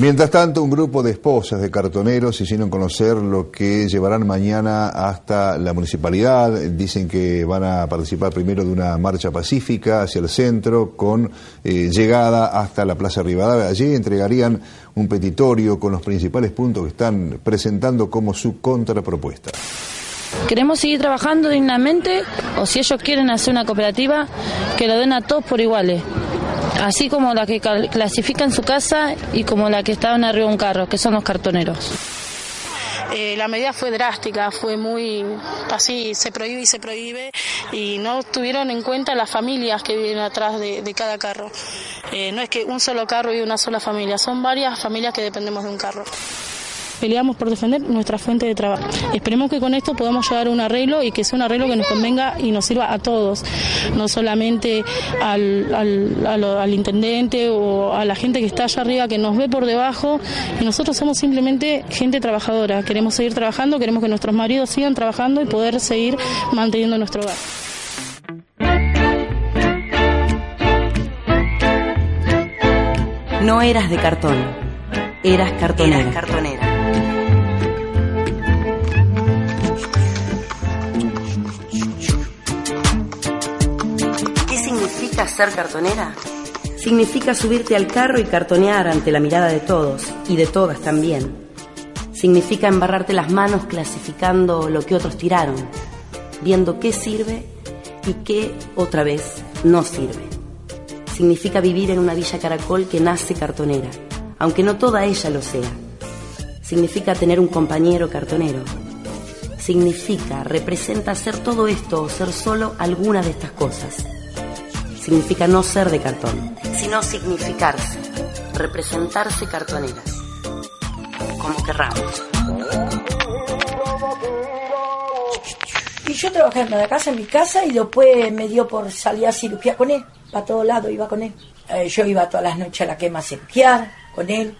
Mientras tanto, un grupo de esposas de cartoneros hicieron conocer lo que llevarán mañana hasta la municipalidad. Dicen que van a participar primero de una marcha pacífica hacia el centro con eh, llegada hasta la Plaza Rivadavia. Allí entregarían un petitorio con los principales puntos que están presentando como su contrapropuesta. Queremos seguir trabajando dignamente o si ellos quieren hacer una cooperativa, que lo den a todos por iguales así como la que clasifica en su casa y como la que estaban arriba de un carro, que son los cartoneros. Eh, la medida fue drástica, fue muy así, se prohíbe y se prohíbe y no tuvieron en cuenta las familias que viven atrás de, cada carro. Eh, no es que un solo carro y una sola familia, son varias familias que dependemos de un carro peleamos por defender nuestra fuente de trabajo. Esperemos que con esto podamos llegar a un arreglo y que sea un arreglo que nos convenga y nos sirva a todos, no solamente al, al, intendente o a la gente que está allá arriba que nos ve por debajo. Y nosotros somos simplemente gente trabajadora. Queremos seguir trabajando, queremos que nuestros maridos sigan trabajando y poder seguir manteniendo nuestro hogar. No eras de cartón, eras cartonera. Eras cartonera. Ser cartonera? Significa subirte al carro y cartonear ante la mirada de todos, y de todas también. Significa embarrarte las manos clasificando lo que otros tiraron, viendo qué sirve y qué otra vez no sirve. Significa vivir en una villa caracol que nace cartonera, aunque no toda ella lo sea. Significa tener un compañero cartonero. Significa, representa ser todo esto o ser solo alguna de estas cosas significa no ser de cartón, sino significarse, representarse cartoneras, como querramos. Y yo trabajando la casa, en mi casa, y después me dio por salir a cirugía con él. Para todos lados iba con él. Eh, yo iba todas las noches a la quema a cirugiar con él,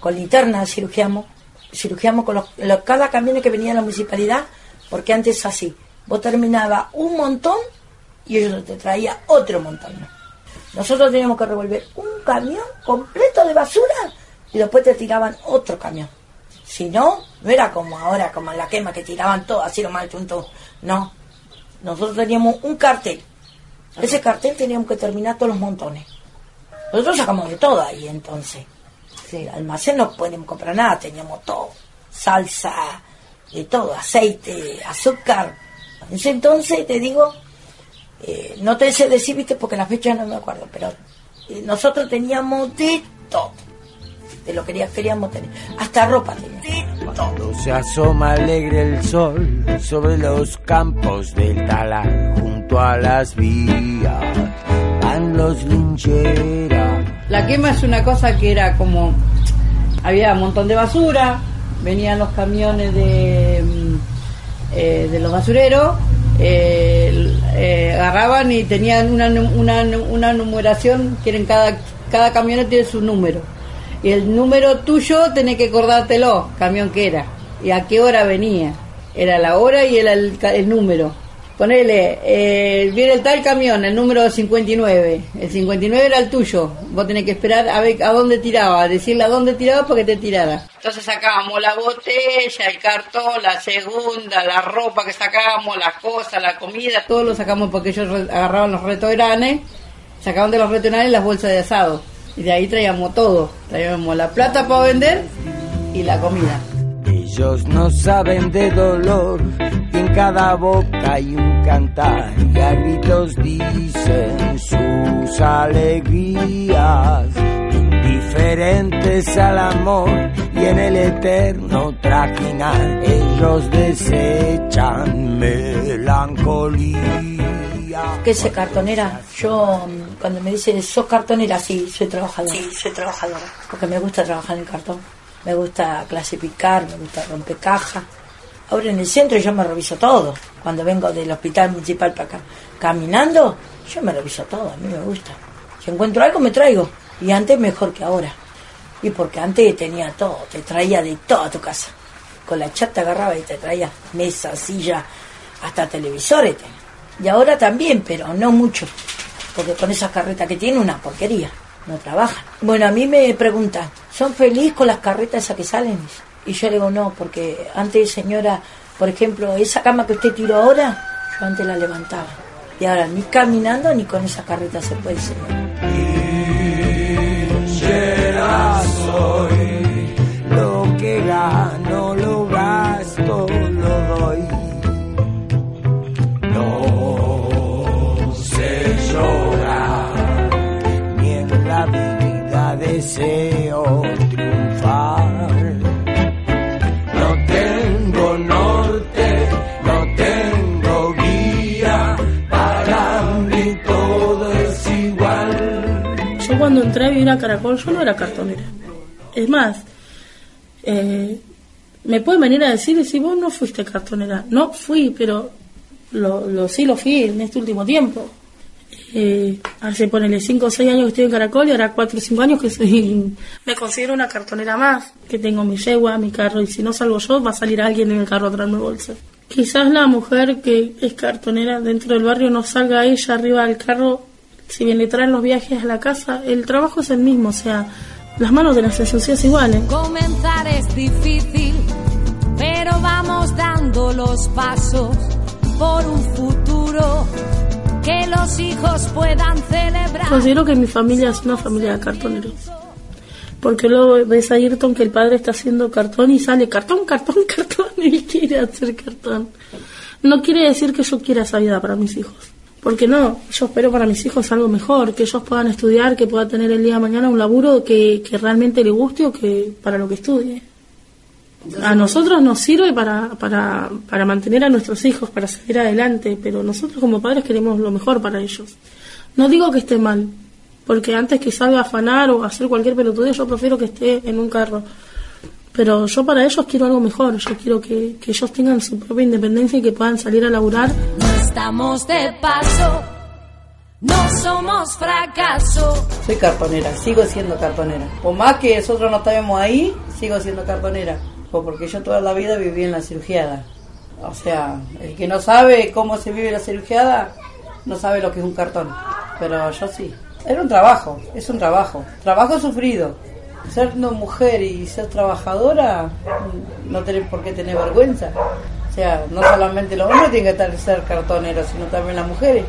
con linterna cirugiamos. Cirugiamos con los, cada camión que venía a la municipalidad, porque antes así, vos terminaba un montón y ellos te traía otro montón. Nosotros teníamos que revolver un camión completo de basura y después te tiraban otro camión. Si no, no era como ahora, como en la quema, que tiraban todo así lo mal junto. No. Nosotros teníamos un cartel. Ese cartel teníamos que terminar todos los montones. Nosotros sacamos de todo ahí entonces. El almacén no podíamos comprar nada, teníamos todo. Salsa, de todo, aceite, azúcar. En ese entonces, te digo, eh, no te sé decir, viste, porque la fecha no me acuerdo, pero eh, nosotros teníamos de todo, de lo que queríamos tener, hasta ropa teníamos. Cuando se asoma alegre el sol sobre los campos del talán, junto a las vías, van los lincheras. La quema es una cosa que era como, había un montón de basura, venían los camiones de, mm, eh, de los basureros, eh, eh, agarraban y tenían una, una, una numeración, quieren cada, cada camión tiene su número. Y el número tuyo tenés que acordártelo, camión que era, y a qué hora venía. Era la hora y era el, el número. Ponele, eh, viene el tal camión, el número 59. El 59 era el tuyo. Vos tenés que esperar a ver a dónde tiraba, decirle a dónde tiraba para que te tirara. Entonces sacábamos la botella, el cartón, la segunda, la ropa que sacábamos, las cosas, la comida, todo lo sacamos porque ellos agarraban los restaurantes, sacaban de los restaurantes las bolsas de asado. Y de ahí traíamos todo. Traíamos la plata para vender y la comida. Ellos no saben de dolor, en cada boca hay un cantar y a gritos dicen sus alegrías, indiferentes al amor y en el eterno trajinar, ellos desechan melancolía. ¿Qué es cartonera? Yo, mm, cuando me dice, ¿sos cartonera? Sí, soy trabajadora. Sí, soy trabajadora. Porque me gusta trabajar en cartón. Me gusta clasificar, me gusta romper cajas. Ahora en el centro yo me reviso todo. Cuando vengo del hospital municipal para acá, caminando, yo me reviso todo, a mí me gusta. Si encuentro algo me traigo. Y antes mejor que ahora. Y porque antes tenía todo, te traía de toda tu casa. Con la chata agarraba y te traía mesa, silla, hasta televisores. Y ahora también, pero no mucho. Porque con esas carretas que tiene, una porquería. No trabajan. Bueno, a mí me preguntan, ¿son felices con las carretas esas que salen? Y yo le digo, no, porque antes, señora, por ejemplo, esa cama que usted tiró ahora, yo antes la levantaba. Y ahora ni caminando ni con esa carreta se puede, señor. soy lo que gano, lo gasto, lo doy. No sé llorar, ni la vida deseo entré a vivir a Caracol, yo no era cartonera. Es más, eh, me pueden venir a decir si vos no fuiste cartonera. No fui, pero lo, lo sí lo fui en este último tiempo. Eh, hace ponele 5 o 6 años que estoy en Caracol y ahora 4 o 5 años que soy. Me considero una cartonera más, que tengo mi yegua, mi carro, y si no salgo yo, va a salir alguien en el carro a traerme bolsa. Quizás la mujer que es cartonera dentro del barrio no salga ella arriba del carro, si bien le traen los viajes a la casa, el trabajo es el mismo, o sea, las manos de las esencias iguales. Comenzar es difícil, pero vamos dando los pasos por un futuro que los hijos puedan celebrar. Considero que mi familia es una familia de cartoneros. Porque luego ves a Ayrton que el padre está haciendo cartón y sale cartón, cartón, cartón y él quiere hacer cartón. No quiere decir que yo quiera esa vida para mis hijos. Porque no, yo espero para mis hijos algo mejor, que ellos puedan estudiar, que puedan tener el día de mañana un laburo que, que realmente le guste o que para lo que estudie. A nosotros nos sirve para, para, para mantener a nuestros hijos, para seguir adelante, pero nosotros como padres queremos lo mejor para ellos. No digo que esté mal, porque antes que salga a afanar o a hacer cualquier pelotudez, yo prefiero que esté en un carro. Pero yo para ellos quiero algo mejor, yo quiero que, que ellos tengan su propia independencia y que puedan salir a laburar. Estamos de paso, no somos fracaso. Soy cartonera, sigo siendo cartonera. Por más que nosotros no estemos ahí, sigo siendo cartonera. Porque yo toda la vida viví en la cirugiada. O sea, el que no sabe cómo se vive la cirugiada, no sabe lo que es un cartón. Pero yo sí. Era un trabajo, es un trabajo. Trabajo sufrido. Ser mujer y ser trabajadora, no tenés por qué tener vergüenza. Sea, no solamente los hombres tienen que estar, ser cartoneros, sino también las mujeres.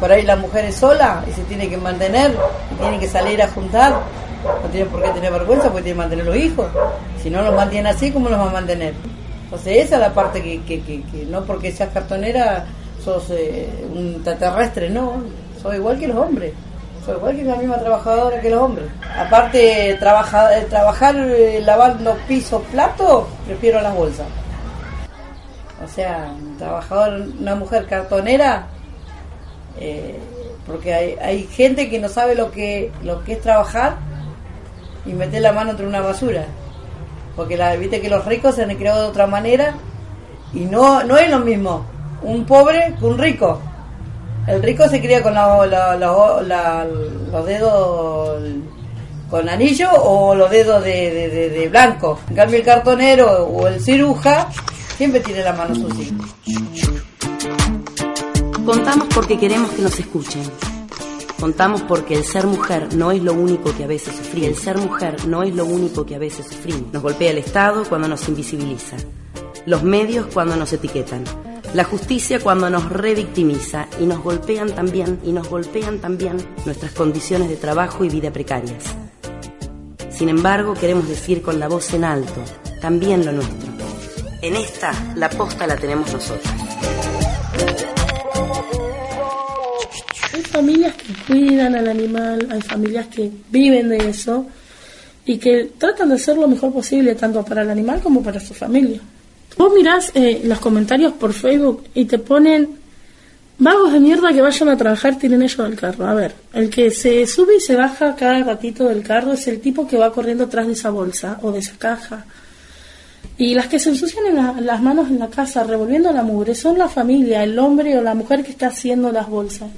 Por ahí la mujer es sola y se tiene que mantener, y tiene que salir a juntar. No tiene por qué tener vergüenza porque tiene que mantener los hijos. Si no los mantiene así, ¿cómo los va a mantener? Entonces esa es la parte que, que, que, no porque seas cartonera sos eh, un extraterrestre, no. Sos igual que los hombres. Sos igual que la misma trabajadora que los hombres. Aparte, eh, trabajar eh, lavando pisos, platos, prefiero las bolsas. O sea, trabajador, una mujer cartonera, eh, porque hay, hay gente que no sabe lo que, lo que es trabajar y meter la mano entre una basura. Porque la, viste que los ricos se han creado de otra manera y no, no es lo mismo un pobre que un rico. El rico se cría con la- la- los dedos con anillo o los dedos de, de- de- de blanco. En cambio el cartonero o el ciruja siempre tiene la mano sucia. Contamos porque queremos que nos escuchen. Contamos porque el ser mujer no es lo único que a veces sufrimos. El ser mujer no es lo único que a veces sufrimos. Nos golpea el Estado cuando nos invisibiliza. Los medios cuando nos etiquetan. La justicia cuando nos revictimiza. Y nos golpean también, y nos golpean también nuestras condiciones de trabajo y vida precarias. Sin embargo, queremos decir con la voz en alto, también lo nuestro. En esta, la posta la tenemos nosotros. Hay familias que cuidan al animal, hay familias que viven de eso y que tratan de hacer lo mejor posible tanto para el animal como para su familia. Vos mirás eh, los comentarios por Facebook y te ponen Vagos de mierda que vayan a trabajar tienen ellos del carro. A ver, el que se sube y se baja cada ratito del carro es el tipo que va corriendo atrás de esa bolsa o de esa caja. Y las que se ensucian en la- las manos en la casa revolviendo la mugre son la familia, el hombre o la mujer que está haciendo las bolsas.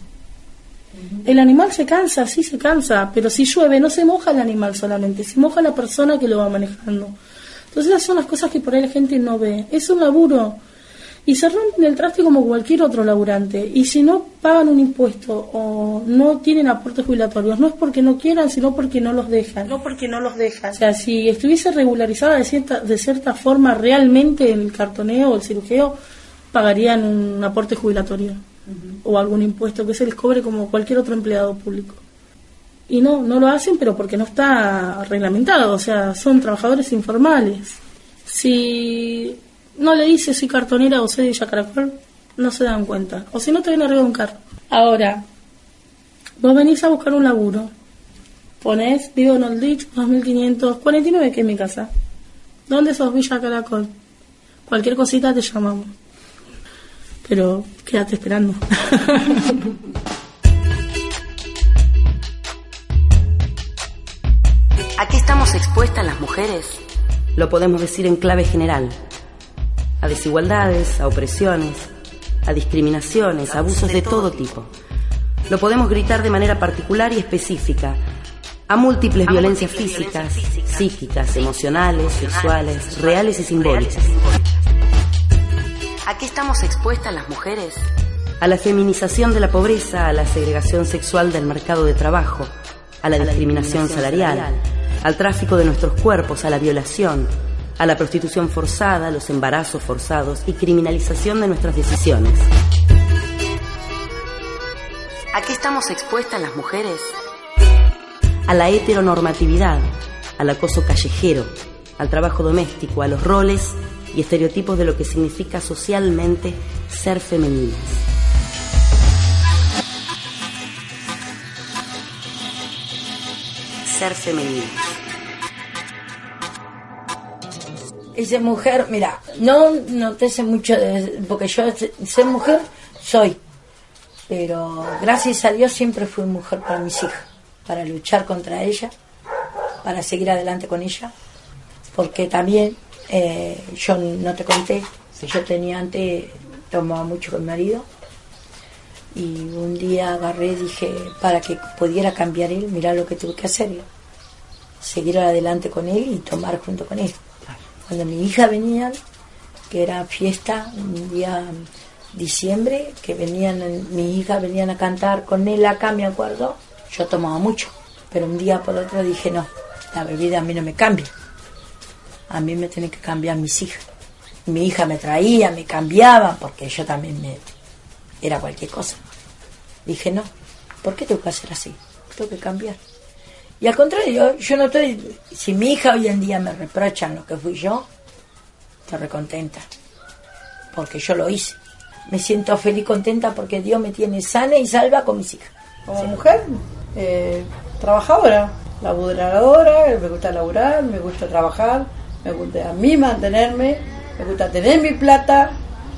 El animal se cansa, sí se cansa, pero si llueve no se moja el animal solamente, se moja la persona que lo va manejando. Entonces esas son las cosas que por ahí la gente no ve. Es un laburo y se rompen el traste como cualquier otro laburante. Y si no pagan un impuesto o no tienen aportes jubilatorios, no es porque no quieran, sino porque no los dejan. No porque no los dejan. O sea, si estuviese regularizada de cierta, de cierta forma realmente el cartoneo o el cirujeo, pagarían un aporte jubilatorio o algún impuesto que se les cobre como cualquier otro empleado público. Y no, no lo hacen, pero porque no está reglamentado, o sea, son trabajadores informales. Si no le dices soy cartonera o soy de Villa Caracol, no se dan cuenta. O si no, te viene arriba de un carro. Ahora, vos venís a buscar un laburo. Ponés, vivo en Old Ditch, 2549, que es mi casa. ¿Dónde sos Villa Caracol? Cualquier cosita te llamamos. Pero quédate esperando. ¿A qué estamos expuestas las mujeres? Lo podemos decir en clave general. A desigualdades, a opresiones, a discriminaciones, a abusos de todo tipo. Lo podemos gritar de manera particular y específica. A múltiples violencias físicas, psíquicas, emocionales, sexuales, reales y simbólicas. ¿A qué estamos expuestas las mujeres? A la feminización de la pobreza, a la segregación sexual del mercado de trabajo, a la discriminación salarial, al tráfico de nuestros cuerpos, a la violación, a la prostitución forzada, a los embarazos forzados y criminalización de nuestras decisiones. ¿A qué estamos expuestas las mujeres? A la heteronormatividad, al acoso callejero, al trabajo doméstico, a los roles y estereotipos de lo que significa socialmente ser femeninas. Ser femeninas. Esa mujer, mira, no noté mucho, de- porque yo ser mujer soy, pero gracias a Dios siempre fui mujer para mis hijas, para luchar contra ella, para seguir adelante con ella, porque también eh, yo no te conté que yo tenía antes, tomaba mucho con mi marido, y un día agarré dije, para que pudiera cambiar él, mirá lo que tuve que hacer, seguir adelante con él y tomar junto con él. Cuando mi hija venía, que era fiesta, un día diciembre, que venían, mi hija venían a cantar con él acá, me acuerdo, yo tomaba mucho, pero un día por otro dije, no, la bebida a mí no me cambia, a mí me tienen que cambiar mis hijas. Mi hija me traía, me cambiaba, porque yo también me, era cualquier cosa. Dije, no, ¿por qué tengo que hacer así? Tengo que cambiar. Y al contrario, yo, no estoy, si mi hija hoy en día me reprochan lo que fui yo, estoy recontenta, porque yo lo hice. Me siento feliz, contenta porque Dios me tiene sana y salva con mis hijas. Como mujer, eh, trabajadora, laburadora, me gusta laburar, me gusta trabajar, me gusta a mí mantenerme, me gusta tener mi plata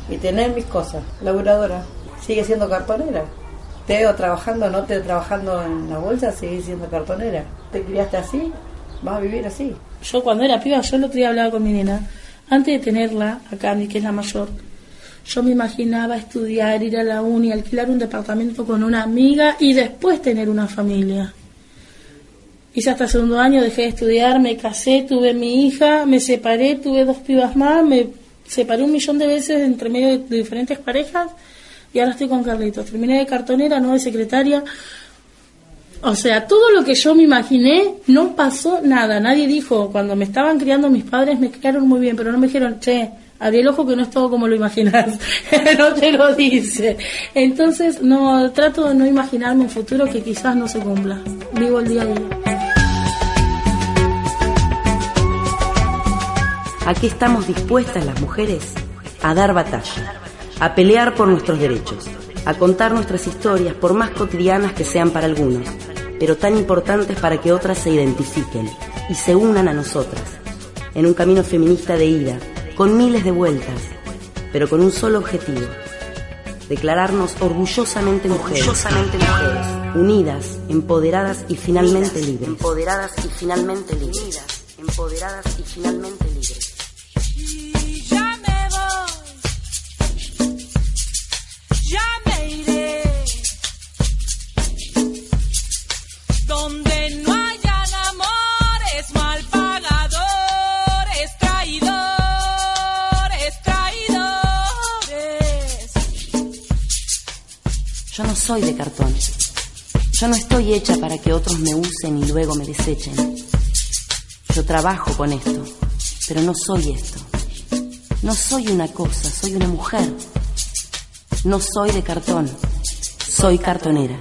y tener mis cosas. Laburadora, sigue siendo cartonera. Trabajando, no veo trabajando en la bolsa, sigue siendo cartonera. Te criaste así, vas a vivir así. Yo cuando era piba, yo el otro día hablaba con mi nena, antes de tenerla, a Candy, que es la mayor, yo me imaginaba estudiar, ir a la uni, alquilar un departamento con una amiga y después tener una familia. Hice hasta el segundo año, dejé de estudiar, me casé, tuve mi hija, me separé, tuve dos pibas más, me separé un millón de veces entre medio de diferentes parejas y ahora estoy con Carlitos. Terminé de cartonera, no de secretaria. O sea, todo lo que yo me imaginé no pasó nada. Nadie dijo, cuando me estaban criando mis padres me criaron muy bien, pero no me dijeron, che, abrí el ojo que no es todo como lo imaginas. no te lo dice. Entonces, no, trato de no imaginarme un futuro que quizás no se cumpla. Vivo el día a día. ¿A qué estamos dispuestas las mujeres? A dar batalla, a pelear por nuestros derechos, a contar nuestras historias, por más cotidianas que sean para algunos, pero tan importantes para que otras se identifiquen y se unan a nosotras, en un camino feminista de ida, con miles de vueltas, pero con un solo objetivo, declararnos orgullosamente mujeres, orgullosamente mujeres, unidas, empoderadas y finalmente libres, empoderadas y finalmente libres, empoderadas y finalmente soy de cartón. Yo no estoy hecha para que otros me usen y luego me desechen. Yo trabajo con esto, pero no soy esto. No soy una cosa, soy una mujer. No soy de cartón, soy cartonera.